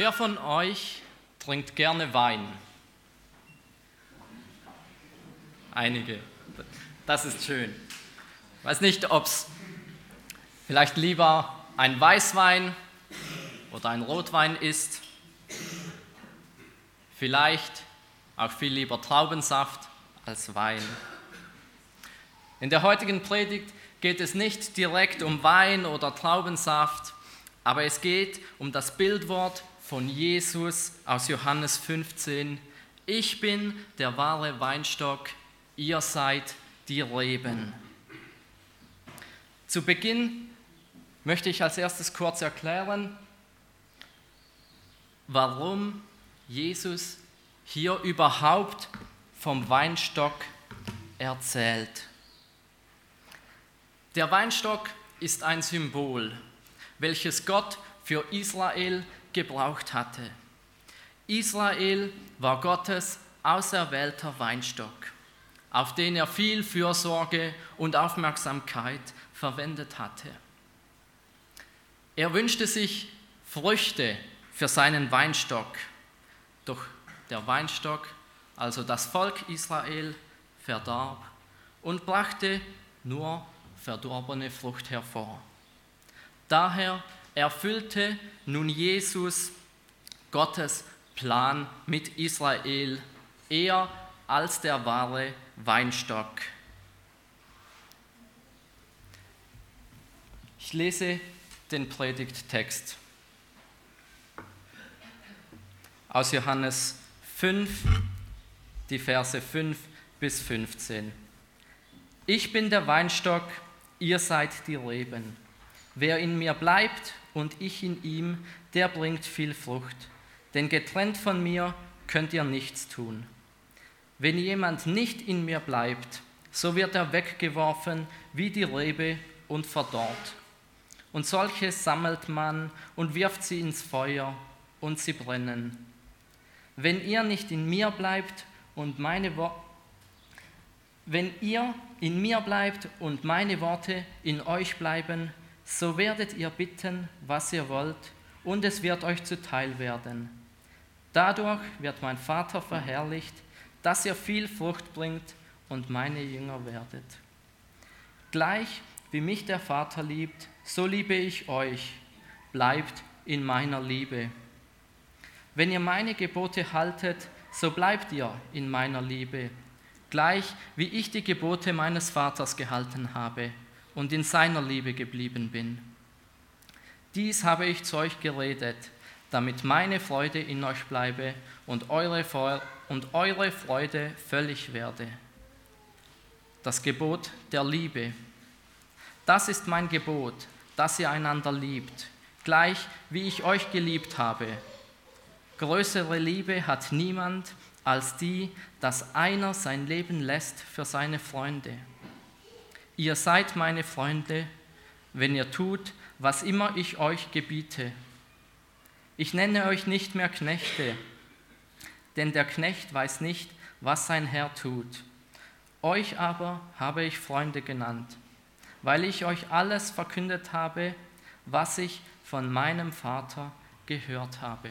Wer von euch trinkt gerne Wein? Einige. Das ist schön. Ich weiß nicht, ob es vielleicht lieber ein Weißwein oder ein Rotwein ist. Vielleicht auch viel lieber Traubensaft als Wein. In der heutigen Predigt geht es nicht direkt um Wein oder Traubensaft, aber es geht um das Bildwort von Jesus aus Johannes 15. Ich bin der wahre Weinstock, ihr seid die Reben. Zu Beginn möchte ich als erstes kurz erklären, warum Jesus hier überhaupt vom Weinstock erzählt. Der Weinstock ist ein Symbol, welches Gott für Israel gebraucht hatte. Israel war Gottes auserwählter Weinstock, auf den er viel Fürsorge und Aufmerksamkeit verwendet hatte. Er wünschte sich Früchte für seinen Weinstock, doch der Weinstock, also das Volk Israel, verdarb und brachte nur verdorbene Frucht hervor. Daher erfüllte nun Jesus Gottes Plan mit Israel eher als der wahre Weinstock. Ich lese den Predigttext aus Johannes 5, die Verse 5 bis 15. Ich bin der Weinstock, ihr seid die Reben. Wer in mir bleibt und ich in ihm, der bringt viel Frucht. Denn getrennt von mir könnt ihr nichts tun. Wenn jemand nicht in mir bleibt, so wird er weggeworfen wie die Rebe und verdorrt. Und solche sammelt man und wirft sie ins Feuer und sie brennen. Wenn ihr nicht in mir bleibt und meine Worte wenn ihr in mir bleibt und meine Worte in euch bleiben, so werdet ihr bitten, was ihr wollt, und es wird euch zuteil werden. Dadurch wird mein Vater verherrlicht, dass ihr viel Frucht bringt und meine Jünger werdet. Gleich wie mich der Vater liebt, so liebe ich euch. Bleibt in meiner Liebe. Wenn ihr meine Gebote haltet, so bleibt ihr in meiner Liebe, gleich wie ich die Gebote meines Vaters gehalten habe und in seiner Liebe geblieben bin. Dies habe ich zu euch geredet, damit meine Freude in euch bleibe und eure, und eure Freude völlig werde. Das Gebot der Liebe. Das ist mein Gebot, dass ihr einander liebt, gleich wie ich euch geliebt habe. Größere Liebe hat niemand als die, dass einer sein Leben lässt für seine Freunde. Ihr seid meine Freunde, wenn ihr tut, was immer ich euch gebiete. Ich nenne euch nicht mehr Knechte, denn der Knecht weiß nicht, was sein Herr tut. Euch aber habe ich Freunde genannt, weil ich euch alles verkündet habe, was ich von meinem Vater gehört habe.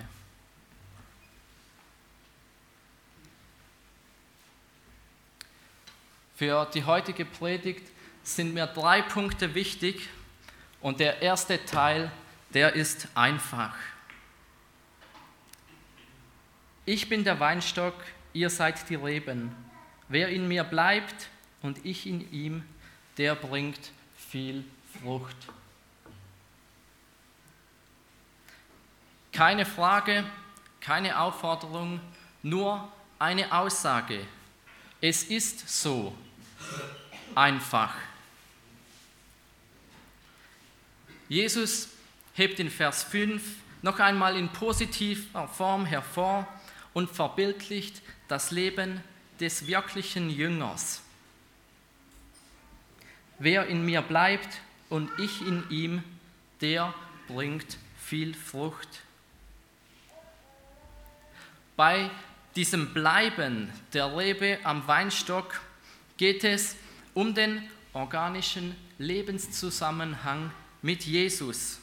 Für die heutige Predigt sind mir drei Punkte wichtig und der erste Teil, der ist einfach. Ich bin der Weinstock, ihr seid die Reben. Wer in mir bleibt und ich in ihm, der bringt viel Frucht. Keine Frage, keine Aufforderung, nur eine Aussage. Es ist so einfach. Jesus hebt in Vers 5 noch einmal in positiver Form hervor und verbildlicht das Leben des wirklichen Jüngers. Wer in mir bleibt und ich in ihm, der bringt viel Frucht. Bei diesem Bleiben der Rebe am Weinstock geht es um den organischen Lebenszusammenhang mit Jesus.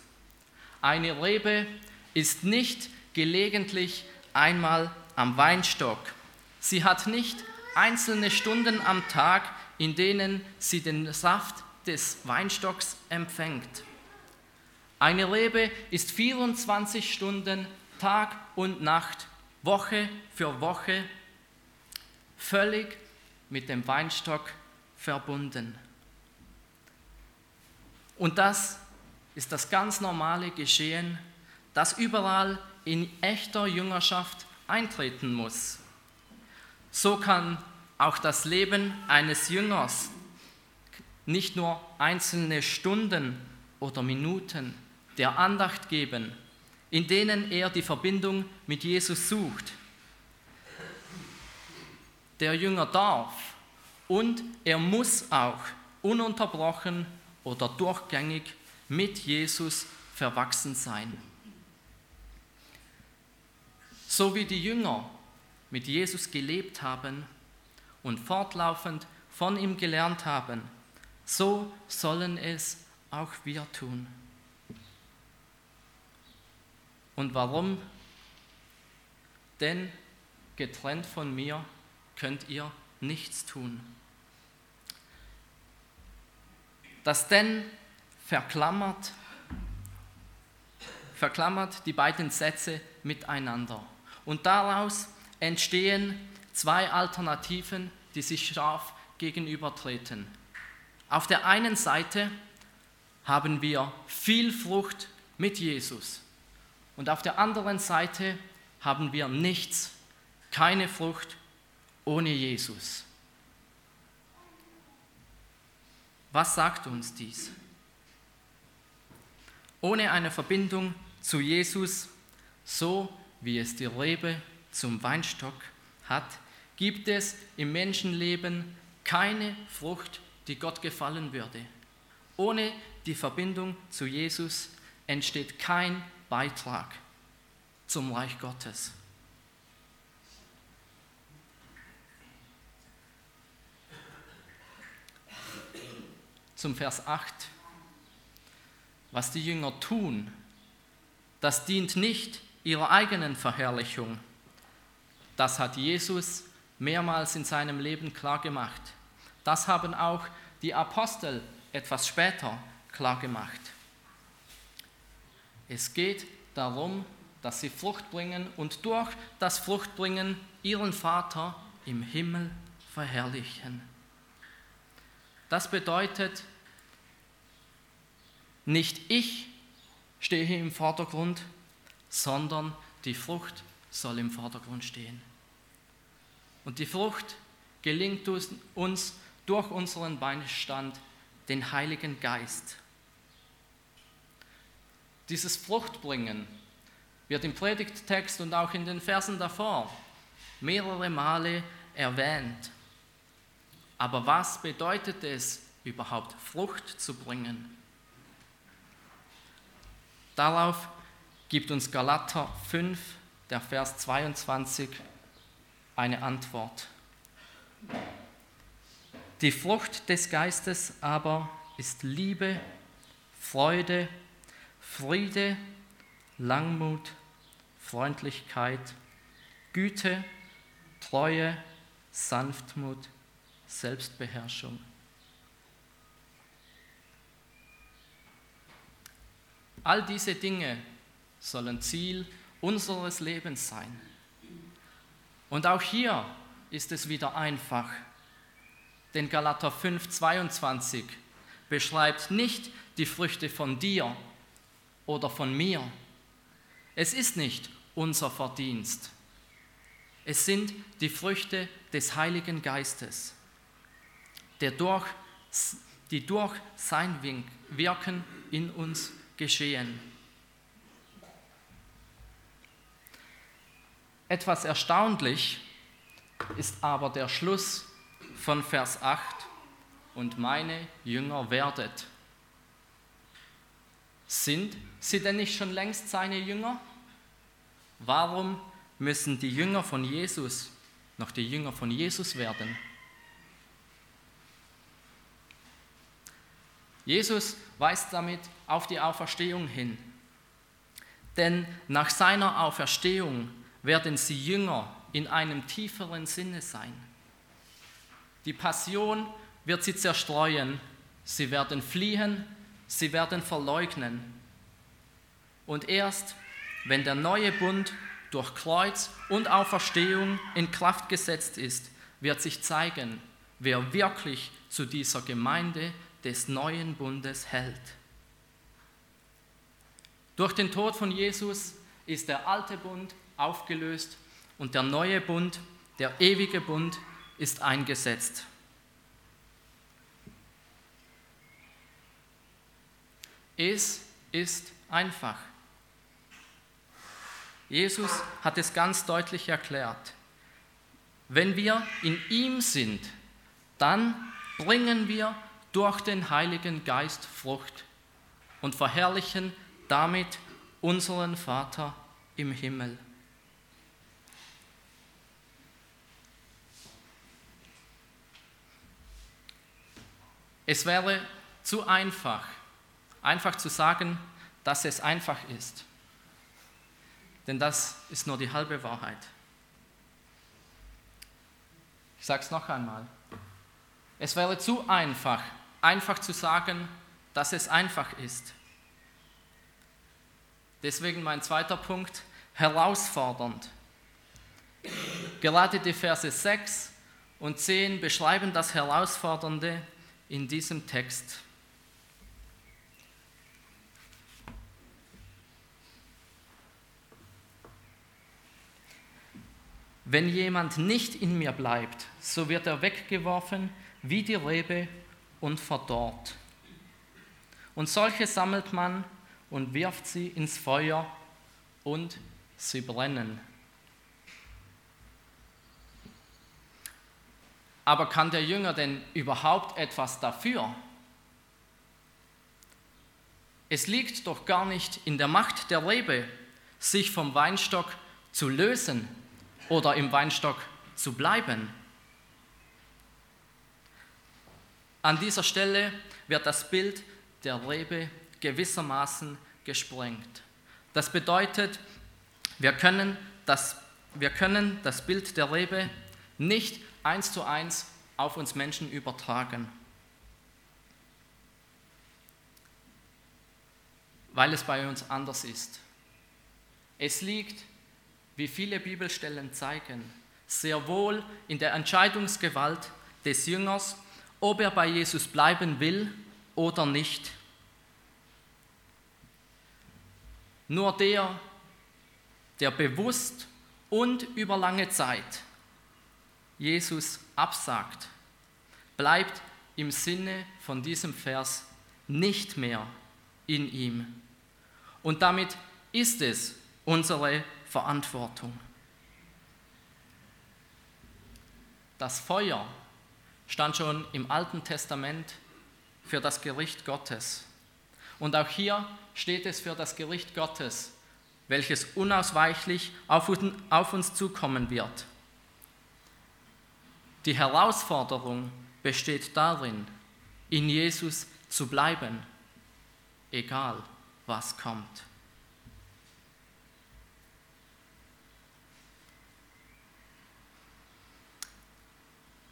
Eine Rebe ist nicht gelegentlich einmal am Weinstock. Sie hat nicht einzelne Stunden am Tag, in denen sie den Saft des Weinstocks empfängt. Eine Rebe ist 24 Stunden Tag und Nacht, Woche für Woche, völlig mit dem Weinstock verbunden. Und das ist das ganz normale Geschehen, das überall in echter Jüngerschaft eintreten muss. So kann auch das Leben eines Jüngers nicht nur einzelne Stunden oder Minuten der Andacht geben, in denen er die Verbindung mit Jesus sucht. Der Jünger darf und er muss auch ununterbrochen oder durchgängig mit Jesus verwachsen sein. So wie die Jünger mit Jesus gelebt haben und fortlaufend von ihm gelernt haben, so sollen es auch wir tun. Und warum? Denn getrennt von mir könnt ihr nichts tun. Das denn verklammert, verklammert die beiden Sätze miteinander. Und daraus entstehen zwei Alternativen, die sich scharf gegenübertreten. Auf der einen Seite haben wir viel Frucht mit Jesus. Und auf der anderen Seite haben wir nichts, keine Frucht ohne Jesus. Was sagt uns dies? Ohne eine Verbindung zu Jesus, so wie es die Rebe zum Weinstock hat, gibt es im Menschenleben keine Frucht, die Gott gefallen würde. Ohne die Verbindung zu Jesus entsteht kein Beitrag zum Reich Gottes. Zum Vers 8. Was die Jünger tun, das dient nicht ihrer eigenen Verherrlichung. Das hat Jesus mehrmals in seinem Leben klargemacht. Das haben auch die Apostel etwas später klargemacht. Es geht darum, dass sie Frucht bringen und durch das Fruchtbringen ihren Vater im Himmel verherrlichen. Das bedeutet, nicht ich stehe im Vordergrund, sondern die Frucht soll im Vordergrund stehen. Und die Frucht gelingt uns durch unseren Beistand, den Heiligen Geist. Dieses Fruchtbringen wird im Predigttext und auch in den Versen davor mehrere Male erwähnt. Aber was bedeutet es überhaupt, Frucht zu bringen? Darauf gibt uns Galater 5, der Vers 22, eine Antwort. Die Frucht des Geistes aber ist Liebe, Freude, Friede, Langmut, Freundlichkeit, Güte, Treue, Sanftmut, Selbstbeherrschung. All diese Dinge sollen Ziel unseres Lebens sein. Und auch hier ist es wieder einfach, denn Galater 5, 22 beschreibt nicht die Früchte von dir, oder von mir. Es ist nicht unser Verdienst. Es sind die Früchte des Heiligen Geistes, der durch, die durch sein Wirken in uns geschehen. Etwas erstaunlich ist aber der Schluss von Vers 8, und meine Jünger werdet. Sind sie denn nicht schon längst seine Jünger? Warum müssen die Jünger von Jesus noch die Jünger von Jesus werden? Jesus weist damit auf die Auferstehung hin. Denn nach seiner Auferstehung werden sie Jünger in einem tieferen Sinne sein. Die Passion wird sie zerstreuen, sie werden fliehen, sie werden verleugnen. Und erst wenn der neue Bund durch Kreuz und Auferstehung in Kraft gesetzt ist, wird sich zeigen, wer wirklich zu dieser Gemeinde des neuen Bundes hält. Durch den Tod von Jesus ist der alte Bund aufgelöst und der neue Bund, der ewige Bund, ist eingesetzt. Es ist einfach. Jesus hat es ganz deutlich erklärt. Wenn wir in ihm sind, dann bringen wir durch den Heiligen Geist Frucht und verherrlichen damit unseren Vater im Himmel. Es wäre zu einfach, einfach zu sagen, dass es einfach ist. Denn das ist nur die halbe Wahrheit. Ich sage es noch einmal. Es wäre zu einfach, einfach zu sagen, dass es einfach ist. Deswegen mein zweiter Punkt, herausfordernd. Gerade die Verse 6 und 10 beschreiben das Herausfordernde in diesem Text. Wenn jemand nicht in mir bleibt, so wird er weggeworfen wie die Rebe und verdorrt. Und solche sammelt man und wirft sie ins Feuer und sie brennen. Aber kann der Jünger denn überhaupt etwas dafür? Es liegt doch gar nicht in der Macht der Rebe, sich vom Weinstock zu lösen oder im Weinstock zu bleiben. An dieser Stelle wird das Bild der Rebe gewissermaßen gesprengt. Das bedeutet, wir können das, wir können das Bild der Rebe nicht eins zu eins auf uns Menschen übertragen. Weil es bei uns anders ist. Es liegt, wie viele Bibelstellen zeigen, sehr wohl in der Entscheidungsgewalt des Jüngers, ob er bei Jesus bleiben will oder nicht. Nur der, der bewusst und über lange Zeit Jesus absagt, bleibt im Sinne von diesem Vers nicht mehr in ihm. Und damit ist es unsere Verantwortung. Das Feuer stand schon im Alten Testament für das Gericht Gottes. Und auch hier steht es für das Gericht Gottes, welches unausweichlich auf uns zukommen wird. Die Herausforderung besteht darin, in Jesus zu bleiben, egal was kommt.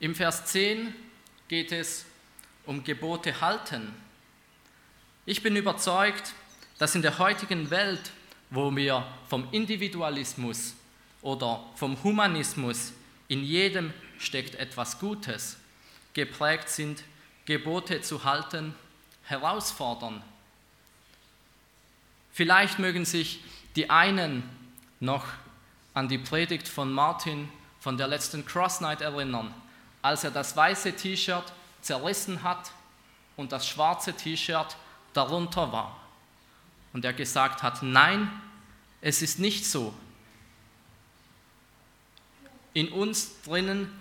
Im Vers 10 geht es um Gebote halten. Ich bin überzeugt, dass in der heutigen Welt, wo wir vom Individualismus oder vom Humanismus in jedem steckt etwas Gutes, geprägt sind, Gebote zu halten, herausfordern. Vielleicht mögen sich die einen noch an die Predigt von Martin von der letzten Cross Night erinnern, als er das weiße T-Shirt zerrissen hat und das schwarze T-Shirt darunter war. Und er gesagt hat, nein, es ist nicht so. In uns drinnen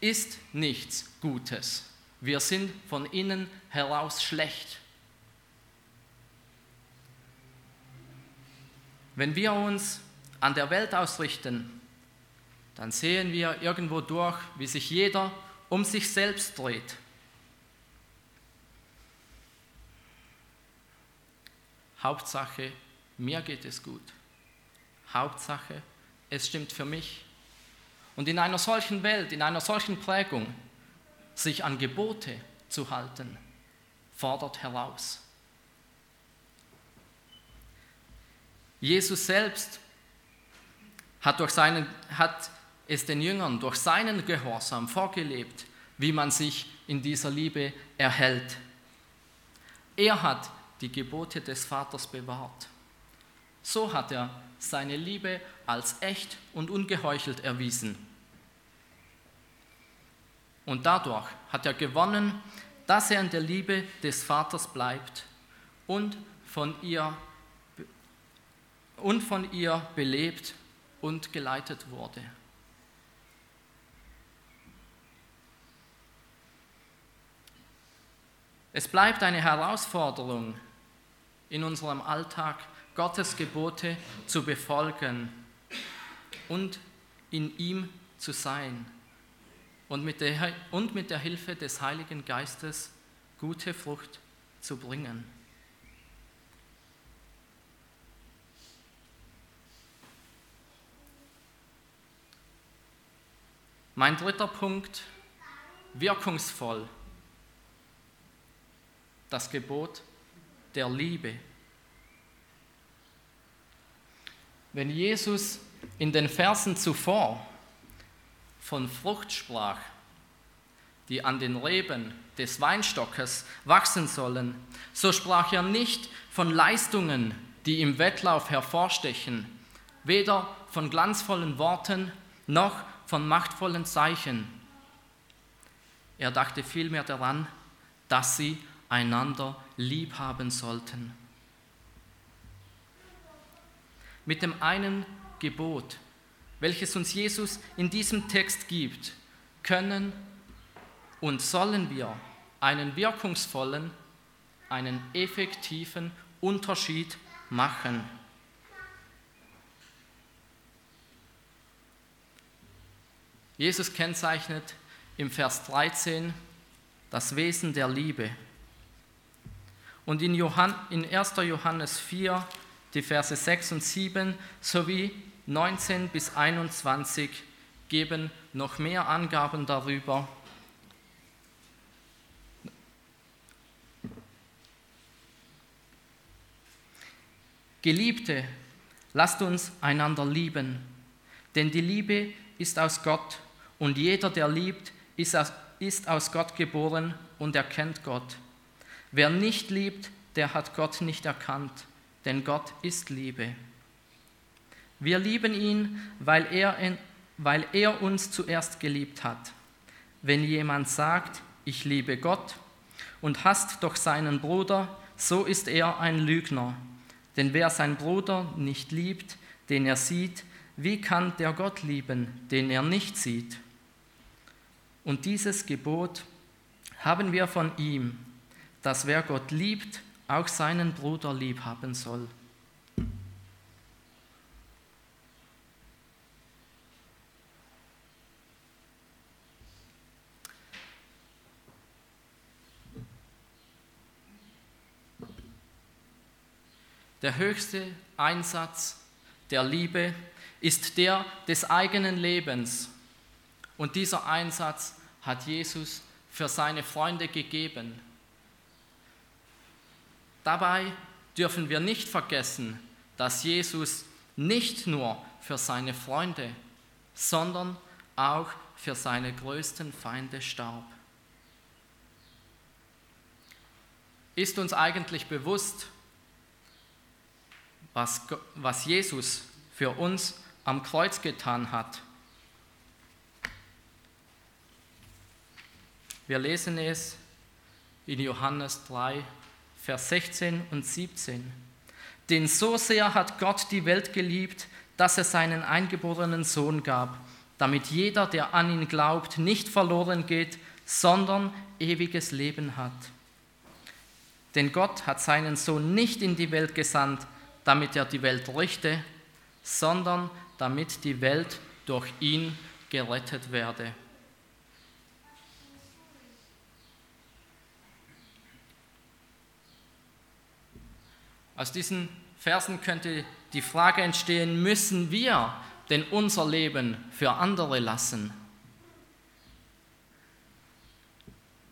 ist nichts Gutes. Wir sind von innen heraus schlecht. Wenn wir uns an der Welt ausrichten, dann sehen wir irgendwo durch, wie sich jeder um sich selbst dreht. Hauptsache mir geht es gut. Hauptsache, es stimmt für mich. Und in einer solchen Welt, in einer solchen Prägung, sich an Gebote zu halten, fordert heraus. Jesus selbst hat, durch seinen, hat es den Jüngern durch seinen Gehorsam vorgelebt, wie man sich in dieser Liebe erhält. Er hat die Gebote des Vaters bewahrt. So hat er seine Liebe als echt und ungeheuchelt erwiesen. Und dadurch hat er gewonnen, dass er in der Liebe des Vaters bleibt und von ihr, und von ihr belebt und geleitet wurde. Es bleibt eine Herausforderung in unserem Alltag, Gottes Gebote zu befolgen und in ihm zu sein und mit der, und mit der Hilfe des Heiligen Geistes gute Frucht zu bringen. Mein dritter Punkt, wirkungsvoll, das Gebot der Liebe. Wenn Jesus in den Versen zuvor von Frucht sprach, die an den Reben des Weinstockes wachsen sollen, so sprach er nicht von Leistungen, die im Wettlauf hervorstechen, weder von glanzvollen Worten noch von machtvollen Zeichen. Er dachte vielmehr daran, dass sie einander lieb haben sollten. Mit dem einen Gebot, welches uns Jesus in diesem Text gibt, können und sollen wir einen wirkungsvollen, einen effektiven Unterschied machen. Jesus kennzeichnet im Vers 13 das Wesen der Liebe. Und in, Johann, in 1. Johannes 4, die Verse 6 und 7 sowie 19 bis 21 geben noch mehr Angaben darüber. Geliebte, lasst uns einander lieben, denn die Liebe ist aus Gott und jeder, der liebt, ist aus, ist aus Gott geboren und erkennt Gott. Wer nicht liebt, der hat Gott nicht erkannt, denn Gott ist Liebe. Wir lieben ihn, weil er, weil er uns zuerst geliebt hat. Wenn jemand sagt, ich liebe Gott und hasst doch seinen Bruder, so ist er ein Lügner. Denn wer seinen Bruder nicht liebt, den er sieht, wie kann der Gott lieben, den er nicht sieht? Und dieses Gebot haben wir von ihm, dass wer Gott liebt, auch seinen Bruder lieb haben soll. Der höchste Einsatz der Liebe ist der des eigenen Lebens. Und dieser Einsatz hat Jesus für seine Freunde gegeben. Dabei dürfen wir nicht vergessen, dass Jesus nicht nur für seine Freunde, sondern auch für seine größten Feinde starb. Ist uns eigentlich bewusst, was, was Jesus für uns am Kreuz getan hat? Wir lesen es in Johannes 3, Vers 16 und 17. Denn so sehr hat Gott die Welt geliebt, dass er seinen eingeborenen Sohn gab, damit jeder, der an ihn glaubt, nicht verloren geht, sondern ewiges Leben hat. Denn Gott hat seinen Sohn nicht in die Welt gesandt, damit er die Welt richte, sondern damit die Welt durch ihn gerettet werde. Aus diesen Versen könnte die Frage entstehen, müssen wir denn unser Leben für andere lassen?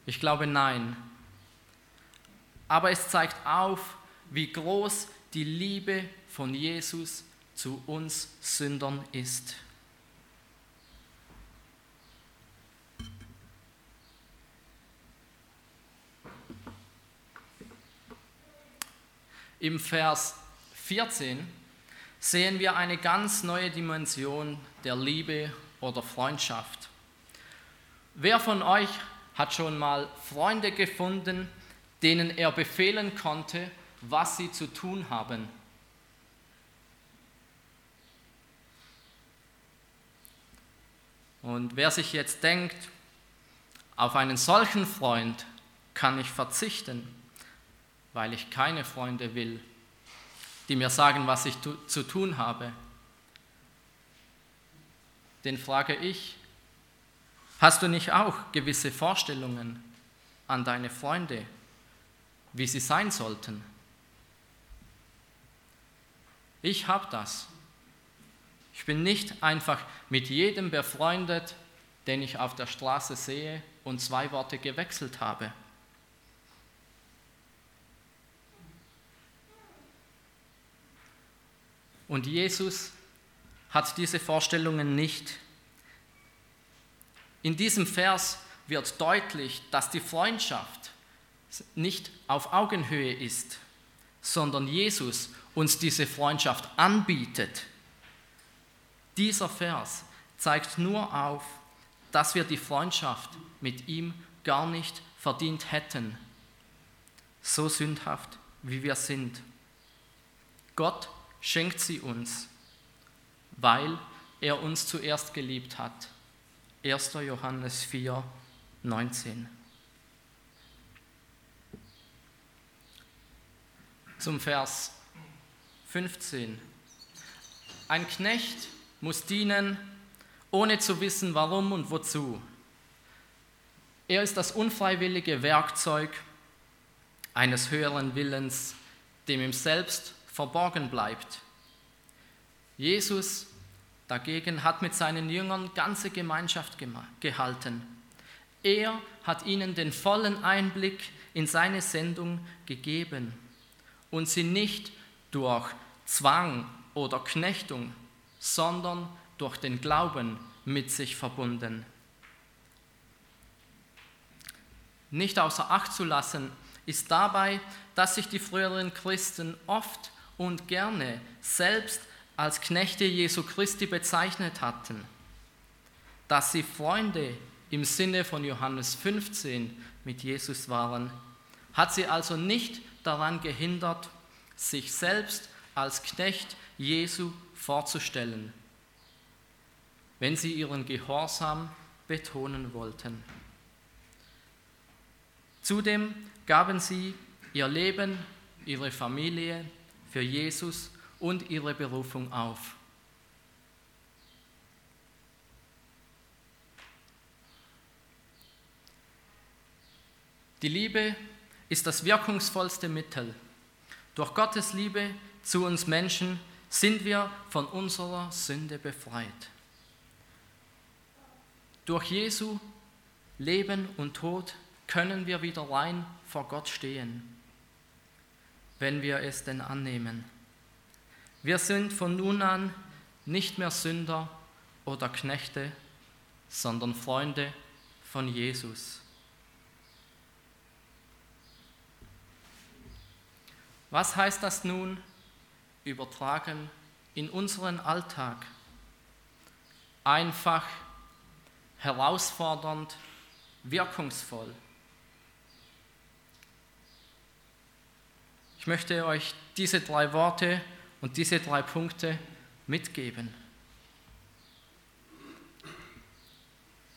Ich glaube nein. Aber es zeigt auf, wie groß die Liebe von Jesus zu uns Sündern ist. Im Vers 14 sehen wir eine ganz neue Dimension der Liebe oder Freundschaft. Wer von euch hat schon mal Freunde gefunden, denen er befehlen konnte, was sie zu tun haben? Und wer sich jetzt denkt, auf einen solchen Freund kann ich verzichten, weil ich keine Freunde will, die mir sagen, was ich zu tun habe, den frage ich, hast du nicht auch gewisse Vorstellungen an deine Freunde, wie sie sein sollten? Ich habe das. Ich bin nicht einfach mit jedem befreundet, den ich auf der Straße sehe und zwei Worte gewechselt habe. Und Jesus hat diese Vorstellungen nicht. In diesem Vers wird deutlich, dass die Freundschaft nicht auf Augenhöhe ist, sondern Jesus uns diese Freundschaft anbietet. Dieser Vers zeigt nur auf, dass wir die Freundschaft mit ihm gar nicht verdient hätten, so sündhaft wie wir sind. Gott schenkt sie uns, weil er uns zuerst geliebt hat. 1. Johannes 4, 19. Zum Vers 15. Ein Knecht muss dienen, ohne zu wissen, warum und wozu. Er ist das unfreiwillige Werkzeug eines höheren Willens, dem ihm selbst verborgen bleibt. Jesus dagegen hat mit seinen Jüngern ganze Gemeinschaft gehalten. Er hat ihnen den vollen Einblick in seine Sendung gegeben und sie nicht durch Zwang oder Knechtung, sondern durch den Glauben mit sich verbunden. Nicht außer Acht zu lassen ist dabei, dass sich die früheren Christen oft und gerne selbst als Knechte Jesu Christi bezeichnet hatten, dass sie Freunde im Sinne von Johannes 15 mit Jesus waren, hat sie also nicht daran gehindert, sich selbst als Knecht Jesu vorzustellen, wenn sie ihren Gehorsam betonen wollten. Zudem gaben sie ihr Leben, ihre Familie, für Jesus und ihre Berufung auf. Die Liebe ist das wirkungsvollste Mittel. Durch Gottes Liebe zu uns Menschen sind wir von unserer Sünde befreit. Durch Jesu Leben und Tod können wir wieder rein vor Gott stehen wenn wir es denn annehmen. Wir sind von nun an nicht mehr Sünder oder Knechte, sondern Freunde von Jesus. Was heißt das nun übertragen in unseren Alltag? Einfach, herausfordernd, wirkungsvoll. Ich möchte euch diese drei Worte und diese drei Punkte mitgeben.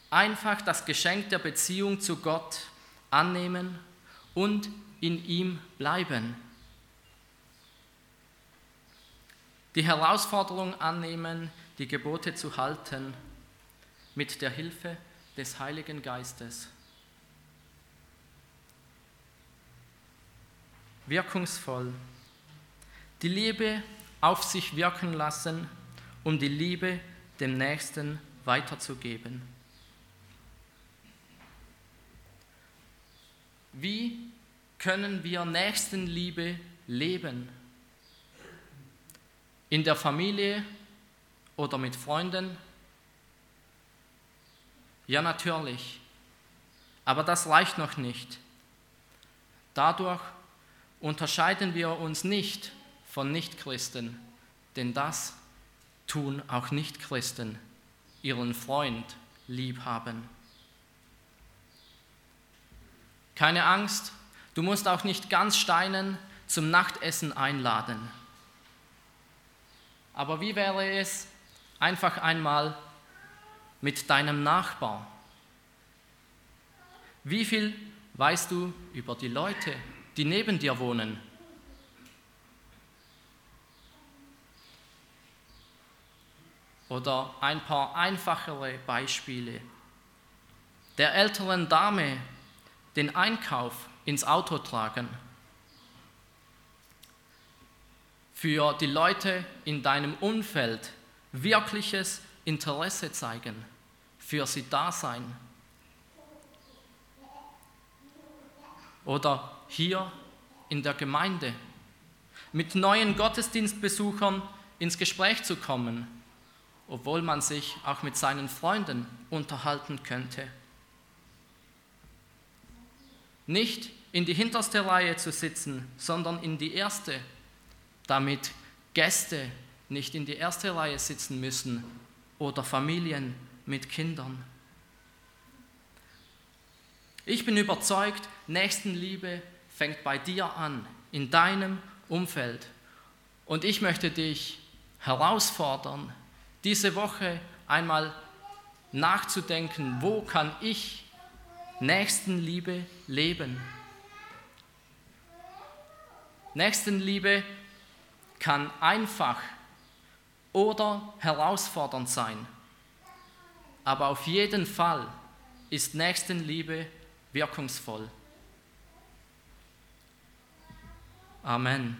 Einfach das Geschenk der Beziehung zu Gott annehmen und in ihm bleiben. Die Herausforderung annehmen, die Gebote zu halten mit der Hilfe des Heiligen Geistes. Wirkungsvoll die Liebe auf sich wirken lassen, um die Liebe dem Nächsten weiterzugeben. Wie können wir Nächstenliebe leben? In der Familie oder mit Freunden? Ja, natürlich. Aber das reicht noch nicht. Dadurch unterscheiden wir uns nicht von Nichtchristen, denn das tun auch Nichtchristen, ihren Freund lieb haben. Keine Angst, du musst auch nicht ganz Steinen zum Nachtessen einladen. Aber wie wäre es einfach einmal mit deinem Nachbar? Wie viel weißt du über die Leute, die neben dir wohnen? Oder ein paar einfachere Beispiele. Der älteren Dame den Einkauf ins Auto tragen. Für die Leute in deinem Umfeld wirkliches Interesse zeigen, für sie da sein. Oder hier in der Gemeinde mit neuen Gottesdienstbesuchern ins Gespräch zu kommen, obwohl man sich auch mit seinen Freunden unterhalten könnte. Nicht in die hinterste Reihe zu sitzen, sondern in die erste, damit Gäste nicht in die erste Reihe sitzen müssen oder Familien mit Kindern. Ich bin überzeugt, Nächstenliebe fängt bei dir an, in deinem Umfeld. Und ich möchte dich herausfordern, diese Woche einmal nachzudenken, wo kann ich Nächstenliebe leben. Nächstenliebe kann einfach oder herausfordernd sein, aber auf jeden Fall ist Nächstenliebe wirkungsvoll. Amen.